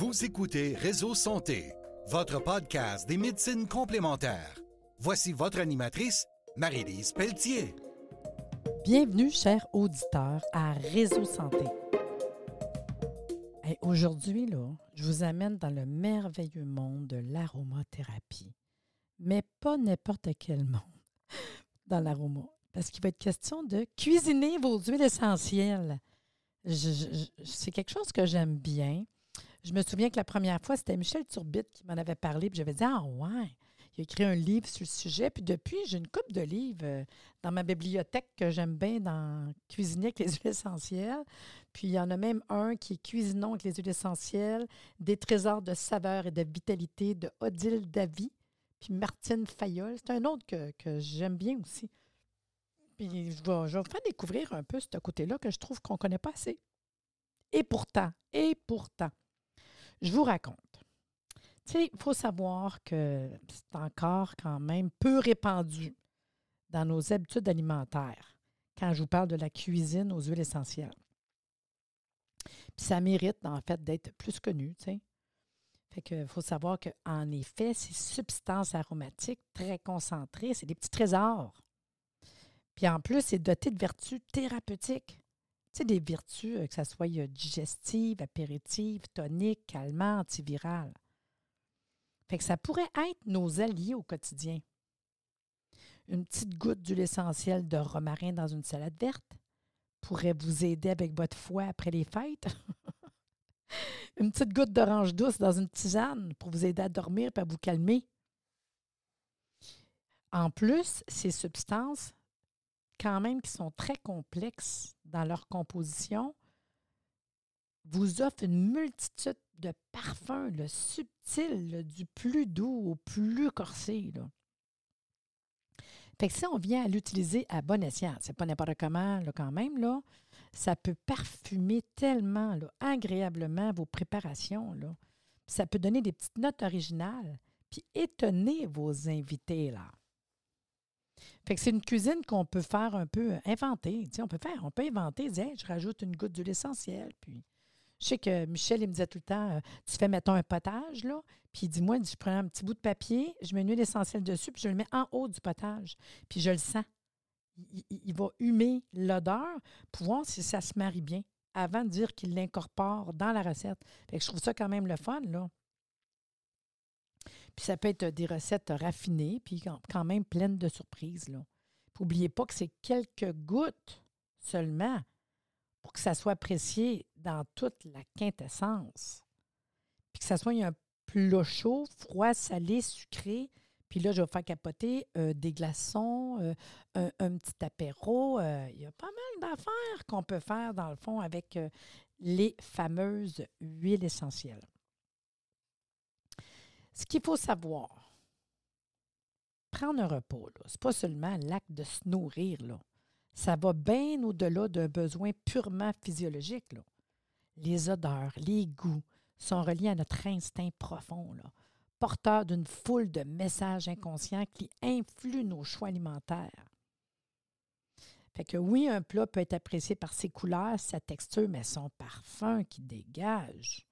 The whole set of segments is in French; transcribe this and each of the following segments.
Vous écoutez Réseau Santé, votre podcast des médecines complémentaires. Voici votre animatrice, Marie-Lise Pelletier. Bienvenue, chers auditeurs, à Réseau Santé. Aujourd'hui, là, je vous amène dans le merveilleux monde de l'aromathérapie. Mais pas n'importe quel monde dans l'aroma. Parce qu'il va être question de cuisiner vos huiles essentielles. C'est quelque chose que j'aime bien. Je me souviens que la première fois, c'était Michel Turbite qui m'en avait parlé. Puis j'avais dit Ah, ouais. Il a écrit un livre sur le sujet. Puis depuis, j'ai une coupe de livres euh, dans ma bibliothèque que j'aime bien dans Cuisiner avec les huiles essentielles. Puis il y en a même un qui est Cuisinons avec les huiles essentielles, des trésors de saveur et de vitalité de Odile Davy, puis Martine Fayol. C'est un autre que, que j'aime bien aussi. Puis je vais, je vais vous faire découvrir un peu ce côté-là que je trouve qu'on ne connaît pas assez. Et pourtant, et pourtant, je vous raconte. Tu il faut savoir que c'est encore quand même peu répandu dans nos habitudes alimentaires quand je vous parle de la cuisine aux huiles essentielles. Puis ça mérite, en fait, d'être plus connu, tu. Fait qu'il faut savoir qu'en effet, ces substances aromatiques très concentrées, c'est des petits trésors. Puis en plus, c'est doté de vertus thérapeutiques. Sais, des vertus, euh, que ce soit digestives, apéritives, toniques, calmantes, antivirales. Fait que ça pourrait être nos alliés au quotidien. Une petite goutte d'huile essentielle de romarin dans une salade verte pourrait vous aider avec votre foie après les fêtes. une petite goutte d'orange douce dans une tisane pour vous aider à dormir et à vous calmer. En plus, ces substances, quand même, qui sont très complexes dans leur composition, vous offrent une multitude de parfums, le subtil, du plus doux au plus corsé. Là. Fait que si on vient à l'utiliser à bon escient, c'est pas n'importe comment là, quand même, là, ça peut parfumer tellement là, agréablement vos préparations. Ça peut donner des petites notes originales, puis étonner vos invités. Là. Fait que c'est une cuisine qu'on peut faire un peu inventer. on peut faire, on peut inventer, je rajoute une goutte d'huile essentielle, puis je sais que Michel, il me disait tout le temps, euh, tu fais, mettons, un potage, là, puis il dit, moi, je prends un petit bout de papier, je mets une huile essentielle dessus, puis je le mets en haut du potage, puis je le sens. Il, va humer l'odeur pour voir si ça se marie bien avant de dire qu'il l'incorpore dans la recette. Fait que je trouve ça quand même le fun, là. Puis ça peut être des recettes raffinées, puis quand même pleines de surprises, là. N'oubliez pas que c'est quelques gouttes seulement pour que ça soit apprécié dans toute la quintessence. Puis que ça soit un plat chaud, froid, salé, sucré. Puis là, je vais faire capoter euh, des glaçons, euh, un, petit apéro. Euh, il y a pas mal d'affaires qu'on peut faire, dans le fond, avec les fameuses huiles essentielles. Ce qu'il faut savoir, prendre un repos, ce n'est pas seulement l'acte de se nourrir. Ça va bien au-delà d'un besoin purement physiologique. Les odeurs, les goûts sont reliés à notre instinct profond, là, porteur d'une foule de messages inconscients qui influent nos choix alimentaires. Fait que oui, un plat peut être apprécié par ses couleurs, sa texture, mais son parfum qui dégage.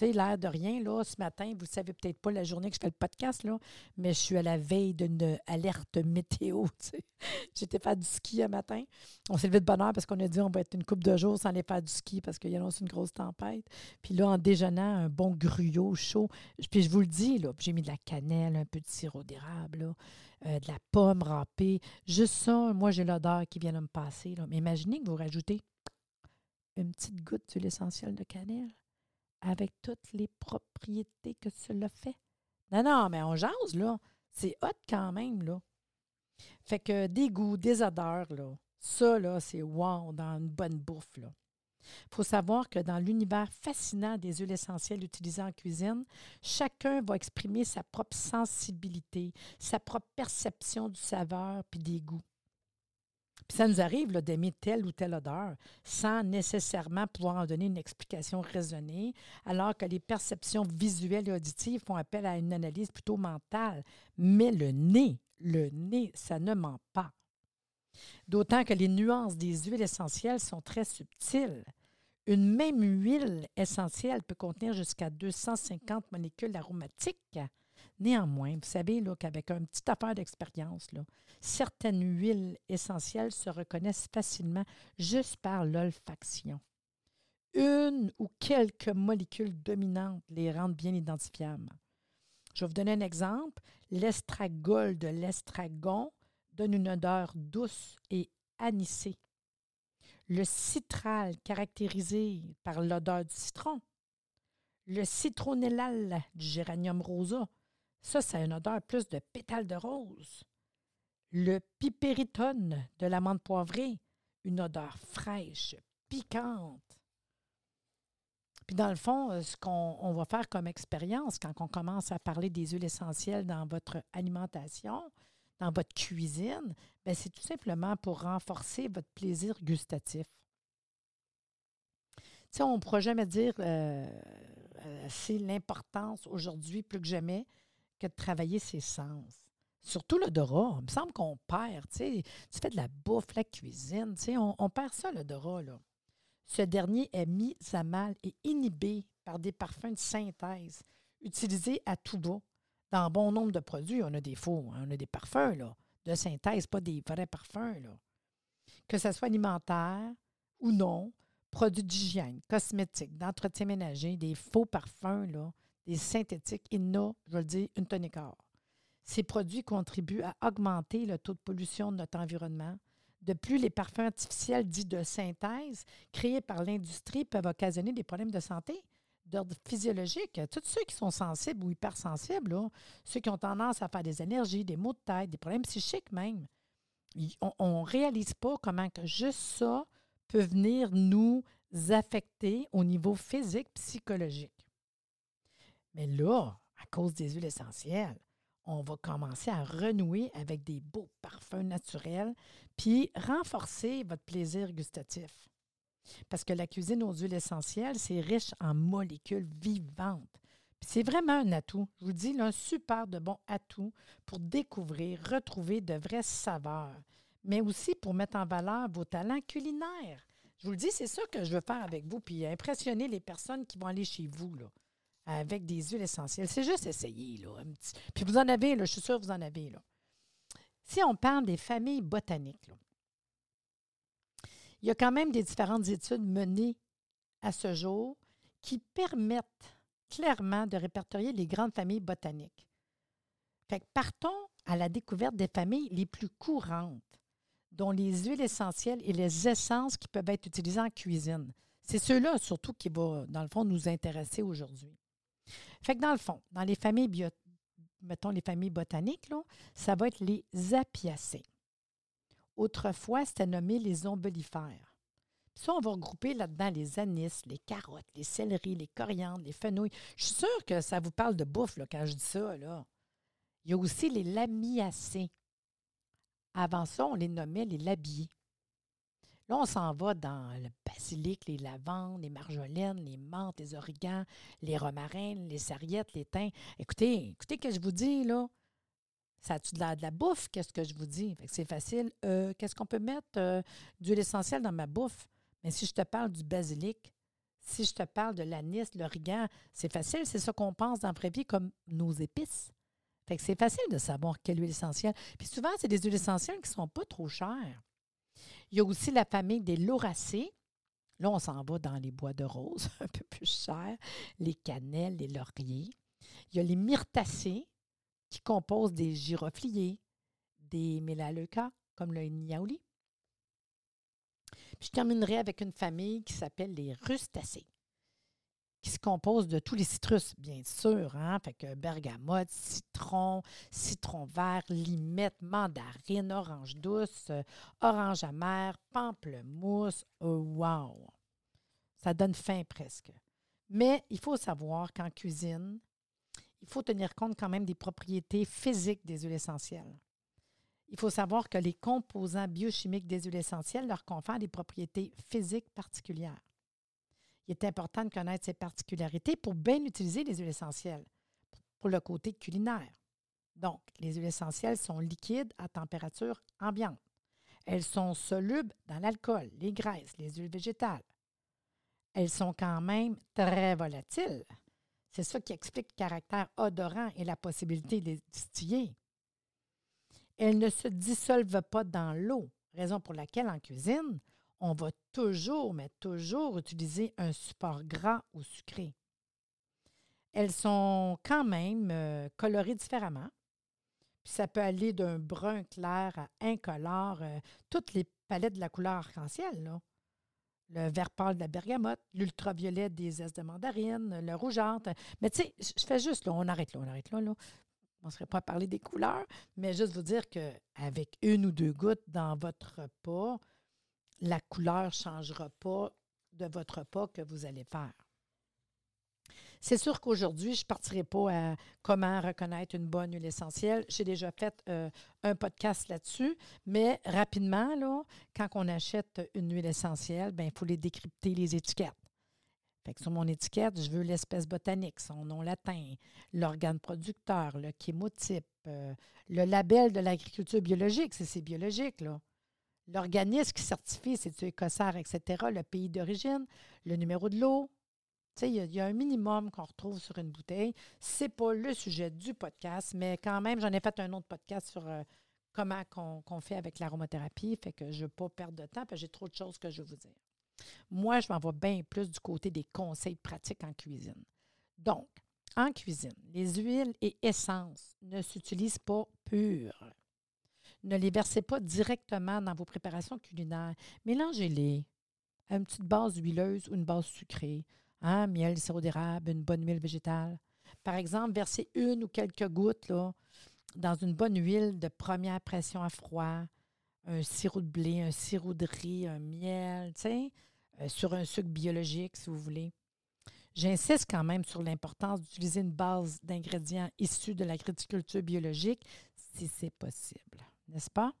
L'air de rien, là, ce matin, vous ne savez peut-être pas la journée que je fais le podcast, là, mais je suis à la veille d'une alerte météo. J'étais faire du ski un matin. On s'est levé de bonne heure parce qu'on a dit on va être une coupe de jours sans aller faire du ski parce qu'il y a une grosse tempête. Puis là, en déjeunant, un bon gruyot chaud. Puis je vous le dis, là, j'ai mis de la cannelle, un peu de sirop d'érable, euh, de la pomme râpée. Juste ça, moi, j'ai l'odeur qui vient de me passer. Là. Mais imaginez que vous rajoutez une petite goutte d'huile essentielle de cannelle avec toutes les propriétés que cela fait. Non, non, mais on jase, là. C'est hot quand même, là. Fait que des goûts, des odeurs, là, ça, là, c'est wow dans une bonne bouffe, là. Il faut savoir que dans l'univers fascinant des huiles essentielles utilisées en cuisine, chacun va exprimer sa propre sensibilité, sa propre perception du saveur puis des goûts. Ça nous arrive d'aimer telle ou telle odeur sans nécessairement pouvoir en donner une explication raisonnée, alors que les perceptions visuelles et auditives font appel à une analyse plutôt mentale. Mais le nez, le nez, ça ne ment pas. D'autant que les nuances des huiles essentielles sont très subtiles. Une même huile essentielle peut contenir jusqu'à 250 molécules aromatiques. Néanmoins, vous savez qu'avec un petit affaire d'expérience, certaines huiles essentielles se reconnaissent facilement juste par l'olfaction. Une ou quelques molécules dominantes les rendent bien identifiables. Je vais vous donner un exemple. L'estragol de l'estragon donne une odeur douce et anisée. Le citral, caractérisé par l'odeur du citron. Le citronellal du géranium rosa, ça, c'est une odeur plus de pétales de rose. Le pipéritone de l'amande poivrée, une odeur fraîche, piquante. Puis dans le fond, euh, ce qu'on va faire comme expérience quand on commence à parler des huiles essentielles dans votre alimentation, dans votre cuisine, ben, c'est tout simplement pour renforcer votre plaisir gustatif. Tu sais, on ne pourra jamais dire euh, euh, c'est l'importance aujourd'hui plus que jamais que de travailler ses sens. Surtout l'odorat. Il me semble qu'on perd, tu fais de la bouffe, la cuisine, on, on perd ça, l'odorat, là. Ce dernier est mis à mal et inhibé par des parfums de synthèse utilisés à tout bas. Dans bon nombre de produits, on a des faux, hein, on a des parfums là, de synthèse, pas des vrais parfums. Là. Que ce soit alimentaire ou non, produits d'hygiène, cosmétiques, d'entretien ménager, des faux parfums, là, des synthétiques, il y a, je le dire, une tonne quart. Ces produits contribuent à augmenter le taux de pollution de notre environnement. De plus, les parfums artificiels dits de synthèse créés par l'industrie peuvent occasionner des problèmes de santé d'ordre physiologique. Tous ceux qui sont sensibles ou hypersensibles, ceux qui ont tendance à faire des énergies, des maux de tête, des problèmes psychiques même, on ne réalise pas comment que juste ça peut venir nous affecter au niveau physique, psychologique. Mais là, à cause des huiles essentielles, on va commencer à renouer avec des beaux parfums naturels, puis renforcer votre plaisir gustatif. Parce que la cuisine aux huiles essentielles, c'est riche en molécules vivantes. C'est vraiment un atout. Je vous dis, un super de bon atout pour découvrir, retrouver de vraies saveurs, mais aussi pour mettre en valeur vos talents culinaires. Je vous le dis, c'est ça que je veux faire avec vous, puis impressionner les personnes qui vont aller chez vous, avec des huiles essentielles. C'est juste essayer, là, un petit... Puis vous en avez, là, je suis sûre que vous en avez, là. Si on parle des familles botaniques, là, il y a quand même des différentes études menées à ce jour qui permettent clairement de répertorier les grandes familles botaniques. Fait partons à la découverte des familles les plus courantes, dont les huiles essentielles et les essences qui peuvent être utilisées en cuisine. C'est ceux-là surtout qui vont, dans le fond, nous intéresser aujourd'hui. Fait que dans le fond, dans les familles botaniques, là, ça va être les apiacées. Autrefois, c'était nommé les ombellifères. ça, on va regrouper là-dedans les anis, les carottes, les céleris, les coriandres, les fenouilles. Je suis sûre que ça vous parle de bouffe là, quand je dis ça. Là. Il y a aussi les lamiacées. Avant ça, on les nommait les labiers. Là, on s'en va dans le basilic, les lavandes, les marjolaines, les menthes, les origans, les romarins, les sarriettes, les thym. Écoutez, écoutez ce que je vous dis, là. Ça a-tu de la, de la bouffe? Qu'est-ce que je vous dis? C'est facile. Euh, qu'est-ce qu'on peut mettre euh, d'huile essentielle dans ma bouffe? Mais si je te parle du basilic, si je te parle de l'anis, l'origan, c'est facile. C'est ça qu'on pense dans la vraie comme nos épices. Fait que c'est facile de savoir quelle huile essentielle. Puis souvent, c'est des huiles essentielles qui ne sont pas trop chères. Il y a aussi la famille des lauracées. Là, on s'en va dans les bois de rose, un peu plus cher, les cannelles, les lauriers. Il y a les myrtacées, qui composent des girofliers, des mélaleucas, comme le niaouli. Puis je terminerai avec une famille qui s'appelle les rustacées, qui se compose de tous les citrus, bien sûr. Hein? Fait bergamote, citron, citron vert, limette, mandarine, orange douce, orange amer, pamplemousse. Oh, wow! Ça donne faim presque. Mais il faut savoir qu'en cuisine, il faut tenir compte quand même des propriétés physiques des huiles essentielles. Il faut savoir que les composants biochimiques des huiles essentielles leur confèrent des propriétés physiques particulières. Il est important de connaître ces particularités pour bien utiliser les huiles essentielles pour le côté culinaire. Donc, les huiles essentielles sont liquides à température ambiante. Elles sont solubles dans l'alcool, les graisses, les huiles végétales. elles sont quand même très volatiles. C'est ça qui explique le caractère odorant et la possibilité de distiller. Elles ne se dissolvent pas dans l'eau, raison pour laquelle en cuisine, on va toujours, mais toujours utiliser un support gras ou sucré. Elles sont quand même euh, colorées différemment. Puis ça peut aller d'un brun clair à incolore, euh, toutes les palettes de la couleur arc-en-ciel. Le vert pâle de la bergamote, l'ultraviolet des zestes de mandarine, le rougeâtre. Mais tu sais, je fais juste, là, on arrête là, on arrête là. là. On ne serait pas à parler des couleurs, mais juste vous dire qu'avec une ou deux gouttes dans votre repas, la couleur ne changera pas de votre repas que vous allez faire. C'est sûr qu'aujourd'hui, je ne partirai pas à comment reconnaître une bonne huile essentielle. J'ai déjà fait euh, un podcast là-dessus, mais rapidement, là, quand on achète une huile essentielle, ben, il faut les décrypter, les étiquettes. Fait que sur mon étiquette, je veux l'espèce botanique, son nom latin, l'organe producteur, le chémotype, euh, le label de l'agriculture biologique, c'est biologique, là. L'organisme qui certifie, c'est-tu écossaire, etc., le pays d'origine, le numéro de l'eau, il y, a un minimum qu'on retrouve sur une bouteille. Ce n'est pas le sujet du podcast, mais quand même, j'en ai fait un autre podcast sur euh, comment qu'on fait avec l'aromathérapie. Fait que je ne veux pas perdre de temps parce j'ai trop de choses que je veux vous dire. Moi, je m'en vais bien plus du côté des conseils pratiques en cuisine. Donc, en cuisine, les huiles et essences ne s'utilisent pas pures. Ne les versez pas directement dans vos préparations culinaires. Mélangez-les à une petite base huileuse ou une base sucrée. Hein, miel, sirop d'érable, une bonne huile végétale. Par exemple, verser une ou quelques gouttes là, dans une bonne huile de première pression à froid, un sirop de blé, un sirop de riz, un miel, euh, sur un sucre biologique, si vous voulez. J'insiste quand même sur l'importance d'utiliser une base d'ingrédients issus de l'agriculture biologique si c'est possible, n'est-ce pas?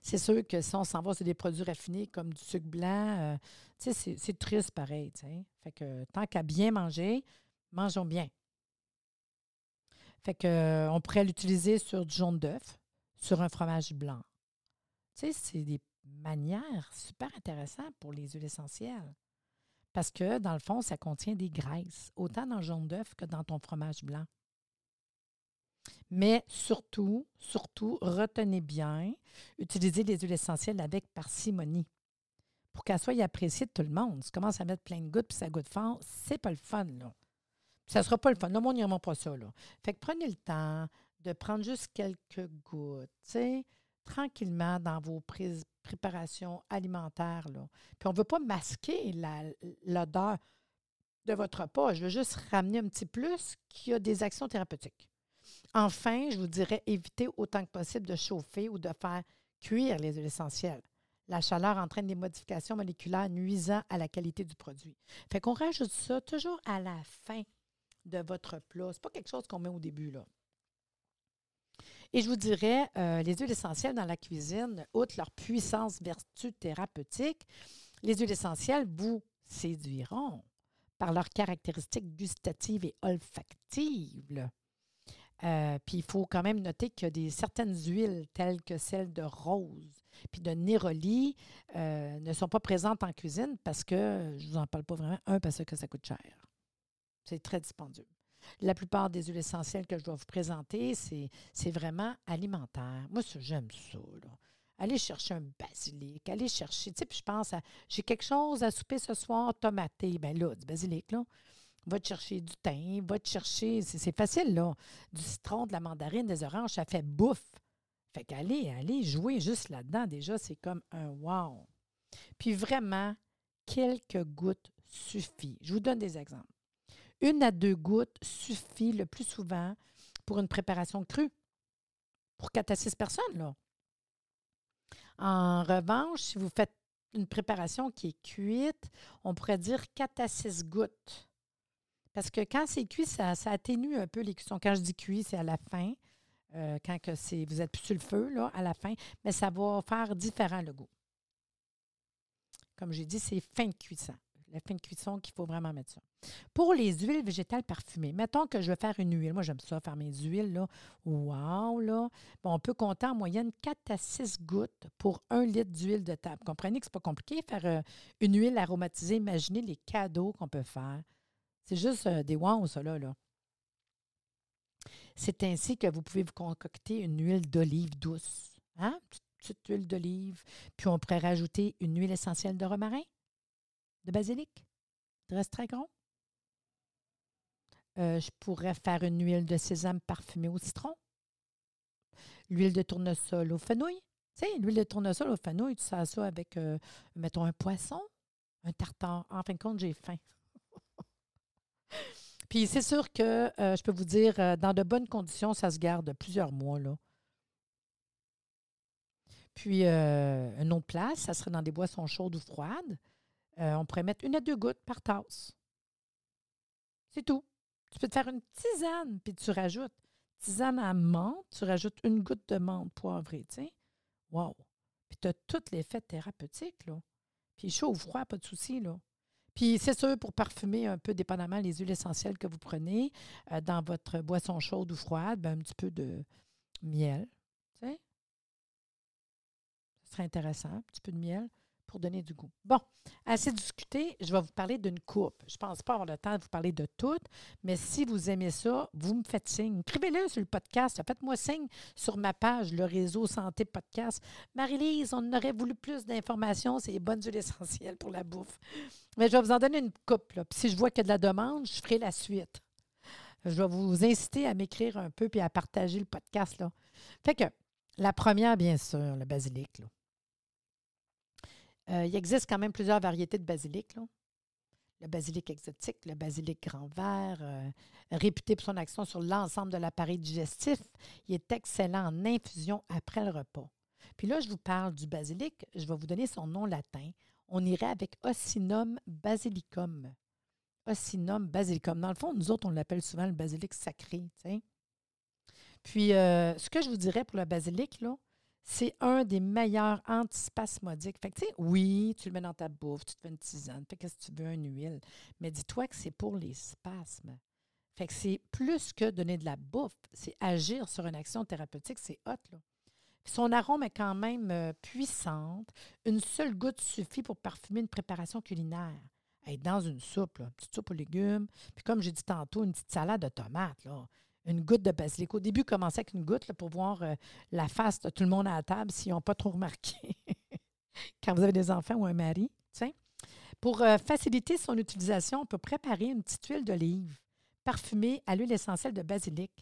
C'est sûr que si on s'en va sur des produits raffinés comme du sucre blanc, euh, c'est triste pareil. Fait que tant qu'à bien manger, mangeons bien. Fait que, euh, on pourrait l'utiliser sur du jaune d'œuf, sur un fromage blanc. c'est des manières super intéressantes pour les huiles essentielles. Parce que, dans le fond, ça contient des graisses, autant dans le jaune d'œuf que dans ton fromage blanc. Mais surtout, surtout, retenez bien, utilisez les huiles essentielles avec parcimonie pour qu'elle soit appréciée de tout le monde. Si tu commences à mettre plein de gouttes puis ça goûte fort, c'est pas le fun, là. Ça ne sera pas le fun. Le monde n'ira pas ça, là. Fait que prenez le temps de prendre juste quelques gouttes, tranquillement dans vos préparations alimentaires, là. Puis on ne veut pas masquer l'odeur de votre repas. Je veux juste ramener un petit plus qui a des actions thérapeutiques. Enfin, je vous dirais éviter autant que possible de chauffer ou de faire cuire les huiles essentielles. La chaleur entraîne des modifications moléculaires nuisant à la qualité du produit. Fait qu'on rajoute ça toujours à la fin de votre plat. Ce n'est pas quelque chose qu'on met au début, là. Et je vous dirais, euh, les huiles essentielles dans la cuisine, outre leur puissance vertu thérapeutique, les huiles essentielles vous séduiront par leurs caractéristiques gustatives et olfactives. Euh, puis il faut quand même noter a des, certaines huiles telles que celles de rose puis de néroli euh, ne sont pas présentes en cuisine parce que, je ne vous en parle pas vraiment, un, parce que ça coûte cher. C'est très dispendieux. La plupart des huiles essentielles que je dois vous présenter, c'est vraiment alimentaire. Moi, j'aime ça. Là. Allez chercher un basilic, allez chercher, tu sais, je pense à, j'ai quelque chose à souper ce soir, tomaté, ben là, du basilic, là. Va te chercher du thym, va te chercher, c'est facile, là. Du citron, de la mandarine, des oranges, ça fait bouffe. Fait qu'allez, allez jouer juste là-dedans, déjà, c'est comme un wow. Puis vraiment, quelques gouttes suffit. Je vous donne des exemples. Une à deux gouttes suffit le plus souvent pour une préparation crue. Pour quatre à six personnes, là. En revanche, si vous faites une préparation qui est cuite, on pourrait dire quatre à six gouttes. Parce que quand c'est cuit, ça, atténue un peu les cuissons. Quand je dis cuit, c'est à la fin. Euh, quand que vous êtes plus sur le feu, là, à la fin, mais ça va faire différent le goût. Comme j'ai dit, c'est fin de cuisson. la fin de cuisson qu'il faut vraiment mettre ça. Pour les huiles végétales parfumées, mettons que je veux faire une huile. Moi, j'aime ça, faire mes huiles. Là. Wow! Là. Bon, on peut compter en moyenne 4 à 6 gouttes pour un litre d'huile de table. Comprenez que ce n'est pas compliqué faire euh, une huile aromatisée. Imaginez les cadeaux qu'on peut faire. C'est juste euh, des wow, ça, là. là. C'est ainsi que vous pouvez vous concocter une huile d'olive douce. Hein? Petite huile d'olive. Puis on pourrait rajouter une huile essentielle de romarin, de basilic, de gros. Euh, je pourrais faire une huile de sésame parfumée au citron. L'huile de tournesol au fenouil. Tu sais, l'huile de tournesol au fenouil, tu sers ça avec, euh, mettons, un poisson, un tartare. En fin de compte, j'ai faim. Puis c'est sûr que euh, je peux vous dire, euh, dans de bonnes conditions, ça se garde plusieurs mois. Là. Puis euh, une autre place, ça serait dans des boissons chaudes ou froides. on pourrait mettre une à deux gouttes par tasse. C'est tout. Tu peux te faire une tisane, puis tu rajoutes tisane à menthe, tu rajoutes une goutte de menthe poivrée, tu sais. Wow! Puis tu as tout l'effet thérapeutique, là. Puis chaud ou froid, pas de souci, là. Puis c'est sûr, pour parfumer un peu, dépendamment les huiles essentielles que vous prenez euh, dans votre boisson chaude ou froide, ben, un petit peu de miel. Tu sais? Ce serait intéressant, un petit peu de miel pour donner du goût. Bon, assez discuté, je vais vous parler d'une coupe. Je ne pense pas avoir le temps de vous parler de toutes, mais si vous aimez ça, vous me faites signe. Écrivez-le sur le podcast. Faites-moi signe sur ma page, le réseau Santé Podcast. Marie-Lise, on aurait voulu plus d'informations. C'est les bonnes huiles essentielles pour la bouffe. Mais je vais vous en donner une coupe. Puis si je vois qu'il y a de la demande, je ferai la suite. Je vais vous inciter à m'écrire un peu puis à partager le podcast. Là. Fait que la première, bien sûr, le basilic. Là. Euh, il existe quand même plusieurs variétés de basilic. Le basilic exotique, le basilic grand vert, euh, réputé pour son action sur l'ensemble de l'appareil digestif, il est excellent en infusion après le repas. Puis là, je vous parle du basilic, je vais vous donner son nom latin. On irait avec Occinum basilicum. Occinum basilicum. Dans le fond, nous autres, on l'appelle souvent le basilic sacré. Puis, euh, ce que je vous dirais pour le basilic, là, c'est un des meilleurs antispasmodiques. Fait oui, tu le mets dans ta bouffe, tu te fais une tisane, fais qu'est-ce que tu veux, une huile. Mais dis-toi que c'est pour les spasmes. Fait que c'est plus que donner de la bouffe, c'est agir sur une action thérapeutique, c'est hot. Son arôme est quand même euh, puissante. Une seule goutte suffit pour parfumer une préparation culinaire. Être dans une soupe, une petite soupe aux légumes. Puis comme j'ai dit tantôt, une petite salade de tomates. Là une goutte de basilic. Au début, commençait avec une goutte pour voir euh, la face de tout le monde à la table s'ils n'ont pas trop remarqué quand vous avez des enfants ou un mari. Pour euh, faciliter son utilisation, on peut préparer une petite huile d'olive parfumée à l'huile essentielle de basilic.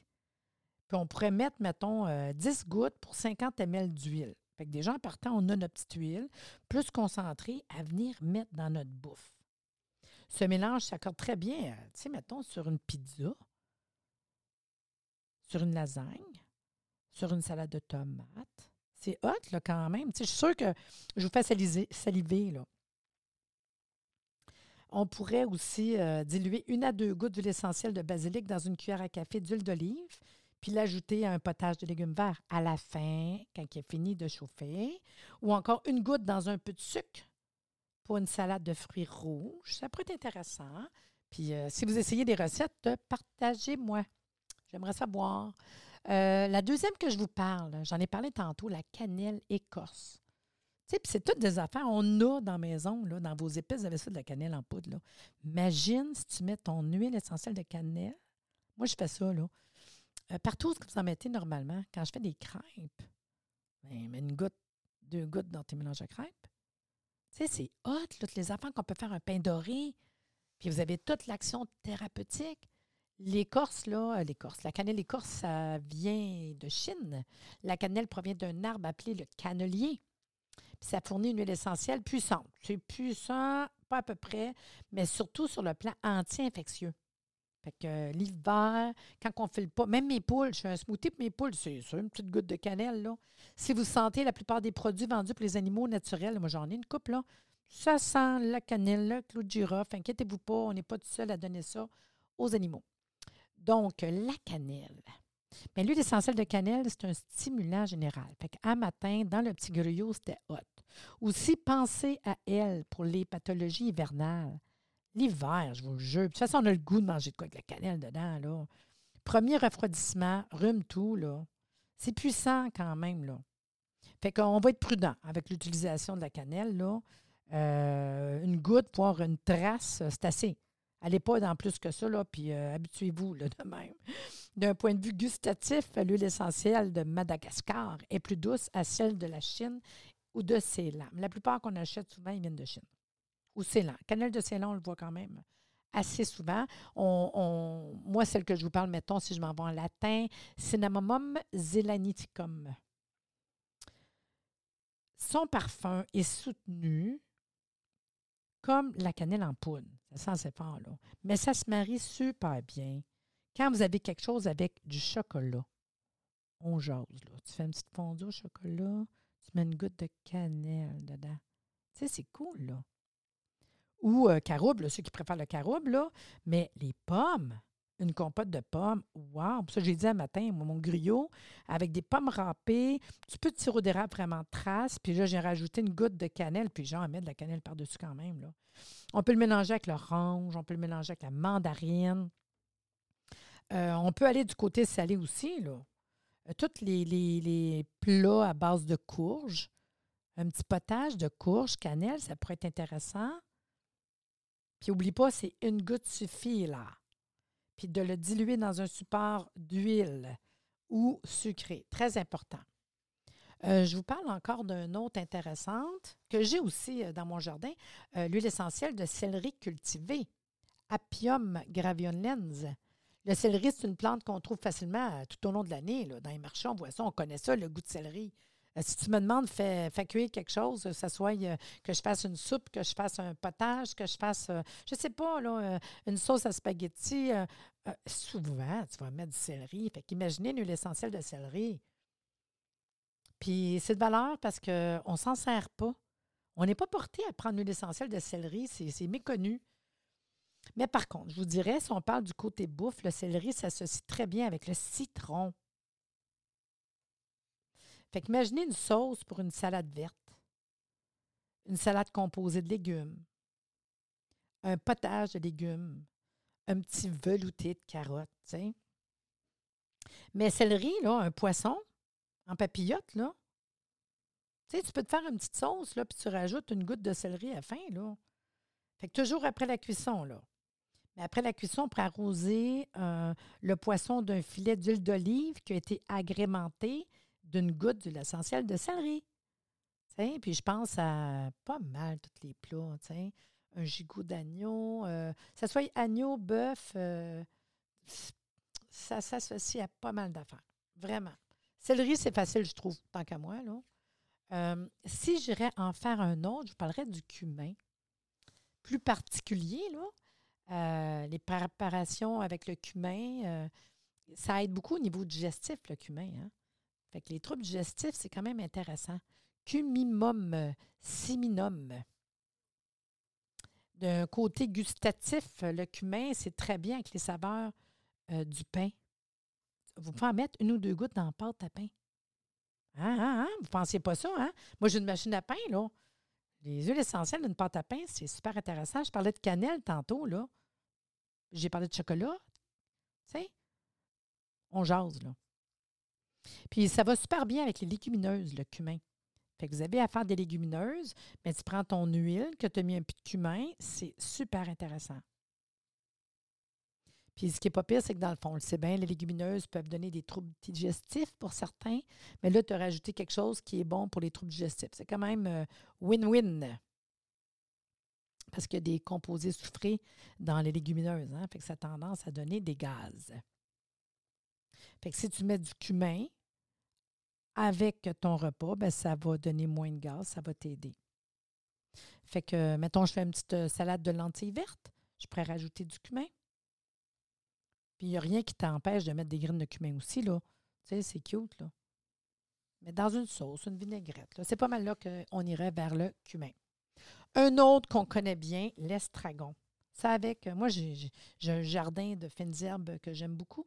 Puis on pourrait mettre, mettons, 10 euh, gouttes pour 50 ml d'huile. Fait que déjà, en partant, on a notre petite huile plus concentrée à venir mettre dans notre bouffe. Ce mélange s'accorde très bien, mettons, sur une pizza sur une lasagne, sur une salade de tomates. C'est hot, là, quand même. je suis sûre que je vous fais saliver, là. On pourrait aussi euh, diluer une à deux gouttes d'huile essentielle de basilic dans une cuillère à café d'huile d'olive, puis l'ajouter à un potage de légumes verts à la fin, quand il est fini de chauffer, ou encore une goutte dans un peu de sucre pour une salade de fruits rouges. Ça pourrait être intéressant. Puis euh, si vous essayez des recettes, partagez-moi. J'aimerais savoir. Euh, la deuxième que je vous parle, j'en ai parlé tantôt, la cannelle écorce. Tu sais, c'est toutes des affaires. On a dans la maison, là, dans vos épices, vous avez ça de la cannelle en poudre. Là. Imagine si tu mets ton huile essentielle de cannelle. Moi, je fais ça, là. Euh, partout que vous en mettez normalement, quand je fais des crêpes, ben, une goutte, deux gouttes dans tes mélanges à crêpes. Tu sais, c'est hot, toutes les affaires qu'on peut faire un pain doré. Puis vous avez toute l'action thérapeutique. L'écorce, là, euh, l'écorce, la cannelle écorce, ça vient de Chine. La cannelle provient d'un arbre appelé le cannelier. Puis ça fournit une huile essentielle puissante. C'est puissant, pas à peu près, mais surtout sur le plan anti-infectieux. Fait que euh, l'hiver, quand on fait le pas, même mes poules, je fais un smoothie pour mes poules, c'est une petite goutte de cannelle, là. Si vous sentez la plupart des produits vendus pour les animaux naturels, moi j'en ai une coupe, là, ça sent la cannelle, le clou de girofle. Inquiétez-vous pas, on n'est pas tout seul à donner ça aux animaux. Donc, la cannelle. Mais l'huile essentielle de cannelle, c'est un stimulant général. Fait qu'à matin, dans le petit gruyot, c'était hot. Aussi, pensez à elle pour les pathologies hivernales. L'hiver, je vous le jure. De toute façon, on a le goût de manger de quoi avec la cannelle dedans, là. Premier refroidissement, rhume tout, là. C'est puissant quand même, là. Fait qu'on va être prudent avec l'utilisation de la cannelle, là. Euh, une goutte, voire une trace, c'est assez. Allez pas dans plus que ça, là, puis euh, habituez-vous là, de même. D'un point de vue gustatif, l'huile essentielle de Madagascar est plus douce à celle de la Chine ou de Ceylan. La plupart qu'on achète souvent, ils viennent de Chine. Ou Ceylan. Cannelle de Ceylan, on le voit quand même assez souvent. Moi, celle que je vous parle, mettons, si je m'en vais en latin, Cinnamomum zelaniticum. Son parfum est soutenu comme la cannelle en poudre. Ça assez fort, là. Mais ça se marie super bien. Quand vous avez quelque chose avec du chocolat, on jase, là. Tu fais une petite fondue au chocolat, tu mets une goutte de cannelle dedans. Tu sais, c'est cool, là. Ou euh, carouble, ceux qui préfèrent le carouble, là. Mais les pommes, une compote de pommes. Wow! Ça, j'ai dit un matin, mon griot, avec des pommes râpées, tu peux de sirop d'érable vraiment trace, puis là, j'ai rajouté une goutte de cannelle, puis j'en mets de la cannelle par-dessus quand même. Là. On peut le mélanger avec l'orange, on peut le mélanger avec la mandarine. Euh, on peut aller du côté salé aussi, là. Euh, tous les, les, plats à base de courge, un petit potage de courge, cannelle, ça pourrait être intéressant. Puis, oublie pas, c'est une goutte suffit, là puis de le diluer dans un support d'huile ou sucré. Très important. Euh, je vous parle encore d'une autre intéressante que j'ai aussi euh, dans mon jardin, euh, l'huile essentielle de céleri cultivé, Apium gravionlens. Le céleri, c'est une plante qu'on trouve facilement tout au long de l'année. Dans les marchés, on voit ça, on connaît ça, le goût de céleri. Euh, si tu me demandes, fais, fais cuire quelque chose, que ce soit euh, que je fasse une soupe, que je fasse un potage, que je fasse, euh, je ne sais pas, là, une sauce à spaghetti, souvent, tu vas mettre du céleri. Fait qu'imaginez l'huile essentielle de céleri. Puis c'est de valeur parce qu'on ne s'en sert pas. On n'est pas porté à prendre l'huile essentielle de céleri, c'est méconnu. Mais par contre, je vous dirais, si on parle du côté bouffe, le céleri s'associe très bien avec le citron. Fait une sauce pour une salade verte, une salade composée de légumes, un potage de légumes, un petit velouté de carottes, tu sais. Mais céleri, là, un poisson en papillote, là, tu sais, tu peux te faire une petite sauce, là, puis tu rajoutes une goutte de céleri à la fin, là. Fait que toujours après la cuisson, là. Mais après la cuisson, on arroser euh, le poisson d'un filet d'huile d'olive qui a été agrémenté d'une goutte d'huile essentielle de céleri. puis je pense à pas mal tous les plats. Un gigot d'agneau, euh, ça soit agneau, bœuf, euh, ça s'associe à pas mal d'affaires. Vraiment. Céleri, c'est facile, je trouve, tant qu'à moi. Là. Euh, si j'irais en faire un autre, je parlerais du cumin. Plus particulier, là. les préparations avec le cumin, ça aide beaucoup au niveau digestif, le cumin. Hein? Fait que les troubles digestifs, c'est quand même intéressant. Cumimum siminum. D'un côté gustatif, le cumin, c'est très bien avec les saveurs euh, du pain. Vous pouvez en mettre une ou deux gouttes dans la pâte à pain. Hein, hein, hein? Vous ne pensiez pas ça, hein? Moi, j'ai une machine à pain, là. Les huiles essentielles d'une pâte à pain, c'est super intéressant. Je parlais de cannelle tantôt, là. J'ai parlé de chocolat. Tu sais? On jase, là. Puis ça va super bien avec les légumineuses, le cumin. Fait que vous avez à des légumineuses, mais tu prends ton huile, que tu as mis un peu cumin, c'est super intéressant. Puis ce qui n'est pas pire, c'est que dans le fond, on le sait bien, les légumineuses peuvent donner des troubles digestifs pour certains, mais là, tu as rajouté quelque chose qui est bon pour les troubles digestifs. C'est quand même euh, win-win. parce qu'il y a des composés soufrés dans les légumineuses. Hein? Fait que ça a tendance à donner des gaz. Fait que si tu mets du cumin avec ton repas, ben, ça va donner moins de gaz, ça va t'aider. Fait que, mettons, je fais une petite euh, salade de lentilles vertes, je pourrais rajouter du cumin. Puis il n'y a rien qui t'empêche de mettre des graines de cumin aussi, là. Tu c'est cute, là. Mais dans une sauce, une vinaigrette, c'est pas mal là qu'on irait vers le cumin. Un autre qu'on connaît bien, l'estragon. Ça avec, moi, j'ai un jardin de fines herbes que j'aime beaucoup.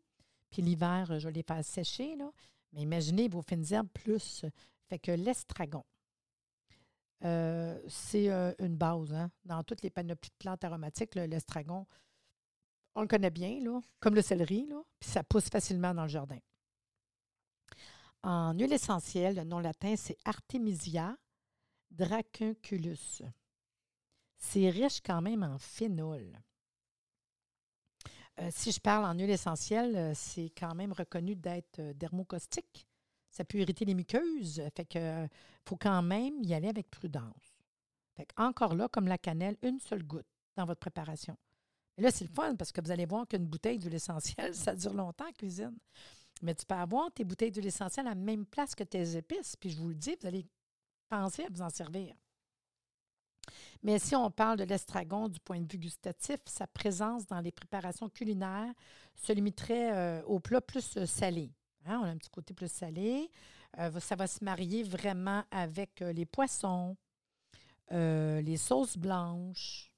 Puis l'hiver, je les fais sécher, là. Mais imaginez vos fines herbes plus. Fait que l'estragon. Euh, c'est une base. Hein? Dans toutes les panoplies de plantes aromatiques, l'estragon, on le connaît bien, là, comme le céleri, là, puis ça pousse facilement dans le jardin. En huile essentielle, le nom latin, c'est Artemisia dracunculus. C'est riche quand même en phénol. Euh, si je parle en huile essentielle, euh, c'est quand même reconnu d'être euh, dermocaustique. Ça peut irriter les muqueuses. Fait que faut quand même y aller avec prudence. Fait encore là, comme la cannelle, une seule goutte dans votre préparation. Et là, c'est le fun parce que vous allez voir qu'une bouteille d'huile essentielle, ça dure longtemps en cuisine. Mais tu peux avoir tes bouteilles d'huile essentielle à la même place que tes épices. Puis je vous le dis, vous allez penser à vous en servir. Mais si on parle de l'estragon du point de vue gustatif, sa présence dans les préparations culinaires se limiterait euh, aux plats plus euh, salés. Hein, on a un petit côté plus salé. Euh, ça va se marier vraiment avec les poissons, les sauces blanches,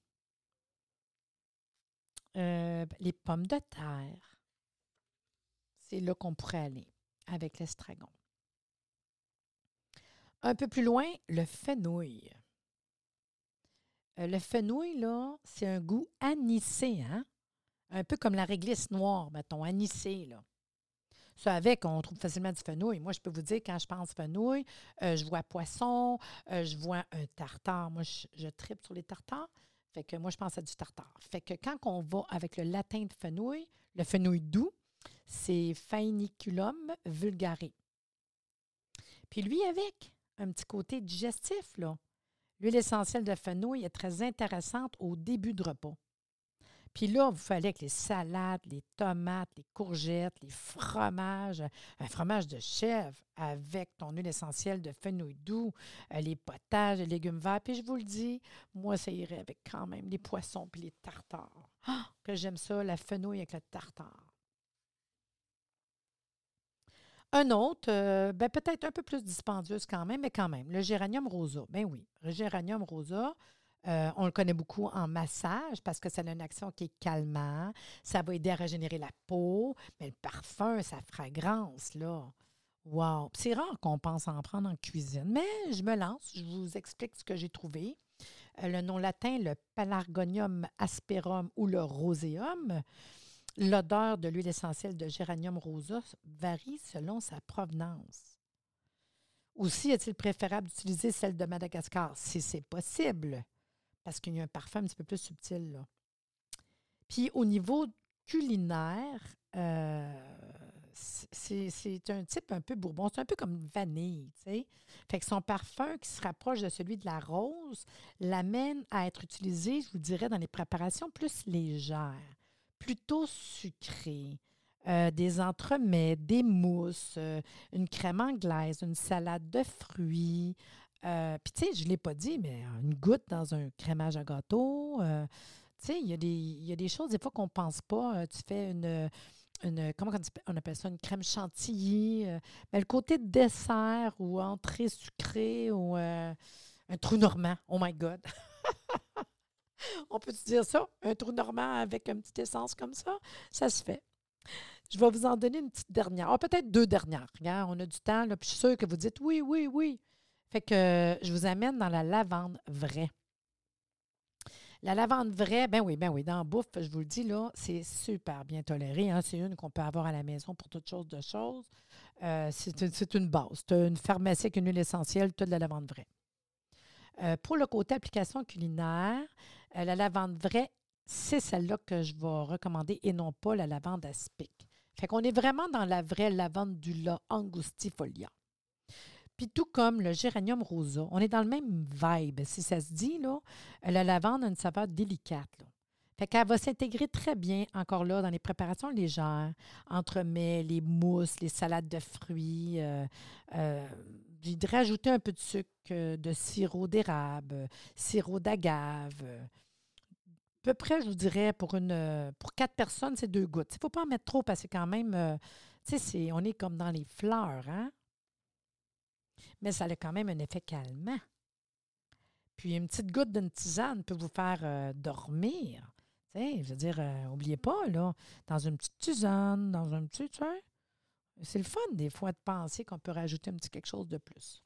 les pommes de terre. C'est là qu'on pourrait aller avec l'estragon. Un peu plus loin, le fenouil. Euh, le fenouil, là, c'est un goût anisé, hein? Un peu comme la réglisse noire, mettons, anisé, là. Ça avec, on trouve facilement du fenouil. Moi, je peux vous dire, quand je pense fenouil, euh, je vois poisson, euh, je vois un tartare. Moi, je, tripe sur les tartares. Fait que moi, je pense à du tartare. Fait que quand on va avec le latin de fenouil, le fenouil doux, c'est Phainiculum vulgare. Puis lui, avec un petit côté digestif, là. L'huile essentielle de fenouil est très intéressante au début de repas. Puis là, vous fallait que les salades, les tomates, les courgettes, les fromages, un fromage de chèvre avec ton huile essentielle de fenouil doux, euh, les potages, les légumes verts. Puis je vous le dis, moi, ça irait avec quand même les poissons puis les tartares. Ah, que j'aime ça, la fenouil avec le tartare. Un autre, euh, ben peut-être un peu plus dispendieuse quand même, mais quand même, le géranium rosa. Ben oui, le géranium rosa, euh, on le connaît beaucoup en massage parce que ça a une action qui est calmant. Ça va aider à régénérer la peau, mais le parfum, sa fragrance, là. Wow! C'est rare qu'on pense en prendre en cuisine, mais je me lance, je vous explique ce que j'ai trouvé. Euh, le nom latin, le Palargonium asperum ou le roséum. L'odeur de l'huile essentielle de géranium rosa varie selon sa provenance. Aussi, est-il préférable d'utiliser celle de Madagascar si c'est possible, parce qu'il y a un parfum un petit peu plus subtil. Puis au niveau culinaire, euh, c'est un type un peu bourbon. C'est un peu comme vanille, tu. Fait que son parfum qui se rapproche de celui de la rose l'amène à être utilisé, je vous dirais, dans les préparations plus légères plutôt sucré. Euh, des entremets, des mousses, euh, une crème anglaise, une salade de fruits. Euh, puis, tu sais, je ne l'ai pas dit, mais une goutte dans un crémage à gâteau. tu sais, il y, a des choses, des fois, qu'on ne pense pas. tu fais une, une, comment on appelle ça, une crème chantilly. mais le côté dessert ou entrée sucrée ou un trou normand. Oh my God! On peut dire ça? Un trou normand avec une petite essence comme ça? Ça se fait. Je vais vous en donner une petite dernière. Ah, peut-être deux dernières. Regarde, on a du temps, là, puis je suis sûre que vous dites oui, oui, oui. Fait que je vous amène dans la lavande vraie. La lavande vraie, ben oui, ben oui, dans la bouffe, je vous le dis, là, c'est super bien toléré. Hein. C'est une qu'on peut avoir à la maison pour toutes choses de choses. Euh, c'est une base. Tu une pharmacie avec une huile essentielle, tu de la lavande vraie. Euh, pour le côté application culinaire, euh, la lavande vraie, c'est celle-là que je vais recommander et non pas la lavande aspic. Fait qu'on est vraiment dans la vraie lavande du la angustifolia. Puis tout comme le géranium rosa, on est dans le même vibe, si ça se dit, là. La lavande a une saveur délicate, là. Fait qu'elle va s'intégrer très bien, encore là, dans les préparations légères, entre mets, les mousses, les salades de fruits. Euh, euh, rajouter un peu de sucre, euh, de sirop d'érable, sirop d'agave. À peu près, je vous dirais, pour, une, pour quatre personnes, c'est deux gouttes. Il ne faut pas en mettre trop parce que quand même, tu sais, on est comme dans les fleurs, hein? Mais ça a quand même un effet calmant. Puis une petite goutte d'une tisane peut vous faire dormir je veux dire, euh, pas, là, dans une petite tisane, dans un petit, tu c'est le fun des fois de penser qu'on peut rajouter un petit quelque chose de plus.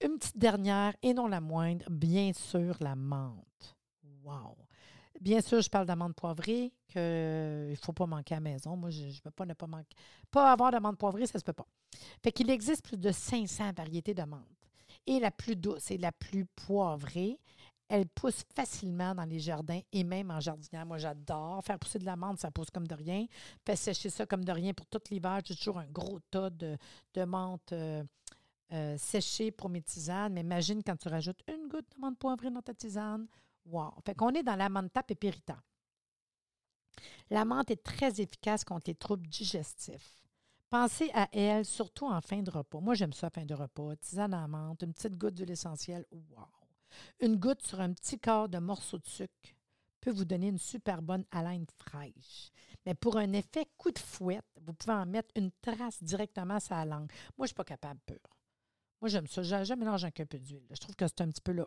Une petite dernière, et non la moindre, bien sûr, la menthe. Wow! Bien sûr, je parle d'amande poivrée, qu'il ne faut pas manquer à la maison. Moi, je ne peux pas ne pas manquer. Pas avoir d'amande poivrée, ça ne se peut pas. Fait qu'il existe plus de 500 variétés d'amandes. Et la plus douce et la plus poivrée, elle pousse facilement dans les jardins et même en jardinière. Moi, j'adore faire pousser de l'amande, ça pousse comme de rien. Faire sécher ça comme de rien pour tout l'hiver. J'ai toujours un gros tas de, de menthe euh, euh, pour mes tisanes. Mais imagine quand tu rajoutes une goutte de menthe poivrée dans ta tisane. Wow! Fait qu'on est dans la menthe pépérita. La menthe est très efficace contre les troubles digestifs. Pensez à elle, surtout en fin de repas. Moi, j'aime ça, fin de repas. Tisane à menthe, une petite goutte d'huile essentielle. Wow! Une goutte sur un petit quart de morceau de sucre peut vous donner une super bonne haleine fraîche. Mais pour un effet coup de fouette, vous pouvez en mettre une trace directement sur la langue. Moi, je ne suis pas capable pur. Moi, j'aime ça. Je, mélange un peu d'huile. Je trouve que c'est un petit peu là.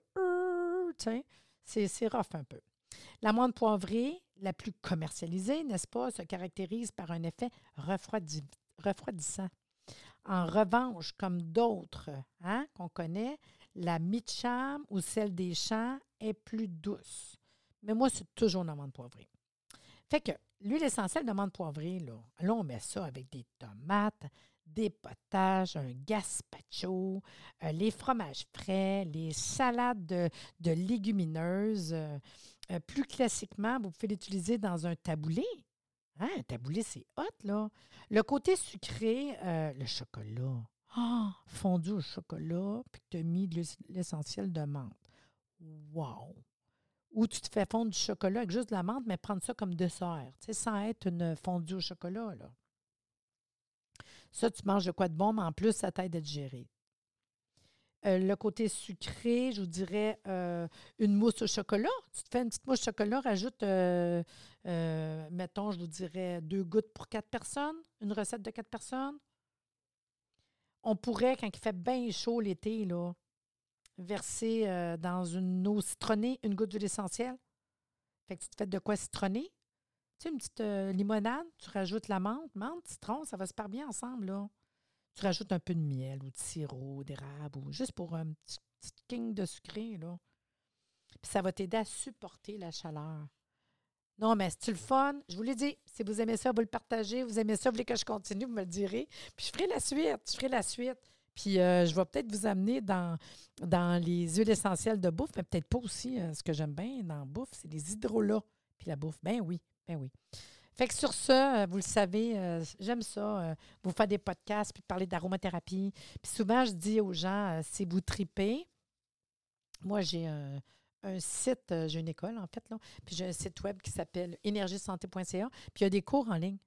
C'est rough un peu. La moindre poivrée, la plus commercialisée, n'est-ce pas, se caractérise par un effet refroidissant. En revanche, comme d'autres hein, qu'on connaît, la Mitcham ou celle des champs est plus douce. Mais moi, c'est toujours l'amande poivrée. Fait que l'huile essentielle d'amande poivrée, là, là, on met ça avec des tomates, des potages, un gazpacho, euh, les fromages frais, les salades de, légumineuses. Euh, euh, plus classiquement, vous pouvez l'utiliser dans un taboulé. Hein, un taboulé, c'est hot, là. Le côté sucré, le chocolat. Ah, fondu au chocolat, puis tu as mis l'essentiel de menthe. Wow! Ou tu te fais fondre du chocolat avec juste de la menthe, mais prendre ça comme dessert, sans être une fondue au chocolat, là. Ça, tu manges de quoi de bon, mais en plus, ça t'aide à digérer. Euh, le côté sucré, je vous dirais euh, une mousse au chocolat. Tu te fais une petite mousse au chocolat, rajoute, euh, mettons, je vous dirais deux gouttes pour quatre personnes, une recette de quatre personnes on pourrait, quand il fait bien chaud l'été, là, verser dans une eau citronnée une goutte d'huile essentielle. Fait que tu te fais de quoi citronner. Tu sais, une petite euh, limonade, tu rajoutes la menthe, menthe, citron, ça va super bien ensemble, là. Tu rajoutes un peu de miel ou de sirop d'érable ou juste pour un petit, petit king de sucré, là. Puis ça va t'aider à supporter la chaleur. Non, mais c'est-tu le fun? Je vous l'ai dit, si vous aimez ça, vous le partagez. Vous aimez ça, vous voulez que je continue, vous me le direz. Puis je ferai la suite, je ferai la suite. Puis euh, je vais peut-être vous amener dans, dans les huiles essentielles de bouffe, mais peut-être pas aussi. Euh, ce que j'aime bien dans la bouffe, c'est les hydrolats. Puis la bouffe, ben oui, ben oui. Fait que sur ça, euh, vous le savez, j'aime ça, vous faire des podcasts, puis parler d'aromathérapie. Puis souvent, je dis aux gens, si vous tripez, moi, j'ai un site, euh, j'ai une école en fait, là, puis j'ai un site web qui s'appelle énergiesanté.ca, puis il y a des cours en ligne.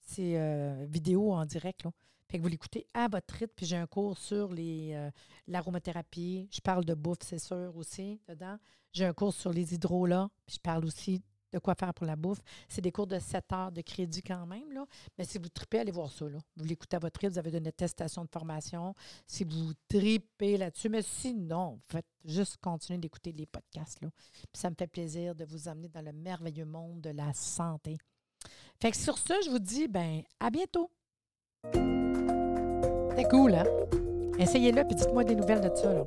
C'est euh, vidéo en direct, là. Fait que vous l'écoutez à votre rythme, puis j'ai un cours sur les euh, l'aromathérapie. Je parle de bouffe, c'est sûr, aussi, dedans. J'ai un cours sur les hydrolats, puis je parle aussi de quoi faire pour la bouffe. C'est des cours de 7 heures de crédit quand même. Là. Mais si vous tripez, allez voir ça. Vous l'écoutez à votre rythme, vous avez une attestation de formation. Si vous tripez là-dessus, mais sinon, vous faites juste continuer d'écouter les podcasts. Là. Ça me fait plaisir de vous amener dans le merveilleux monde de la santé. Fait que sur ce, je vous dis ben à bientôt. C'est cool, hein? Essayez-le puis dites-moi des nouvelles de ça.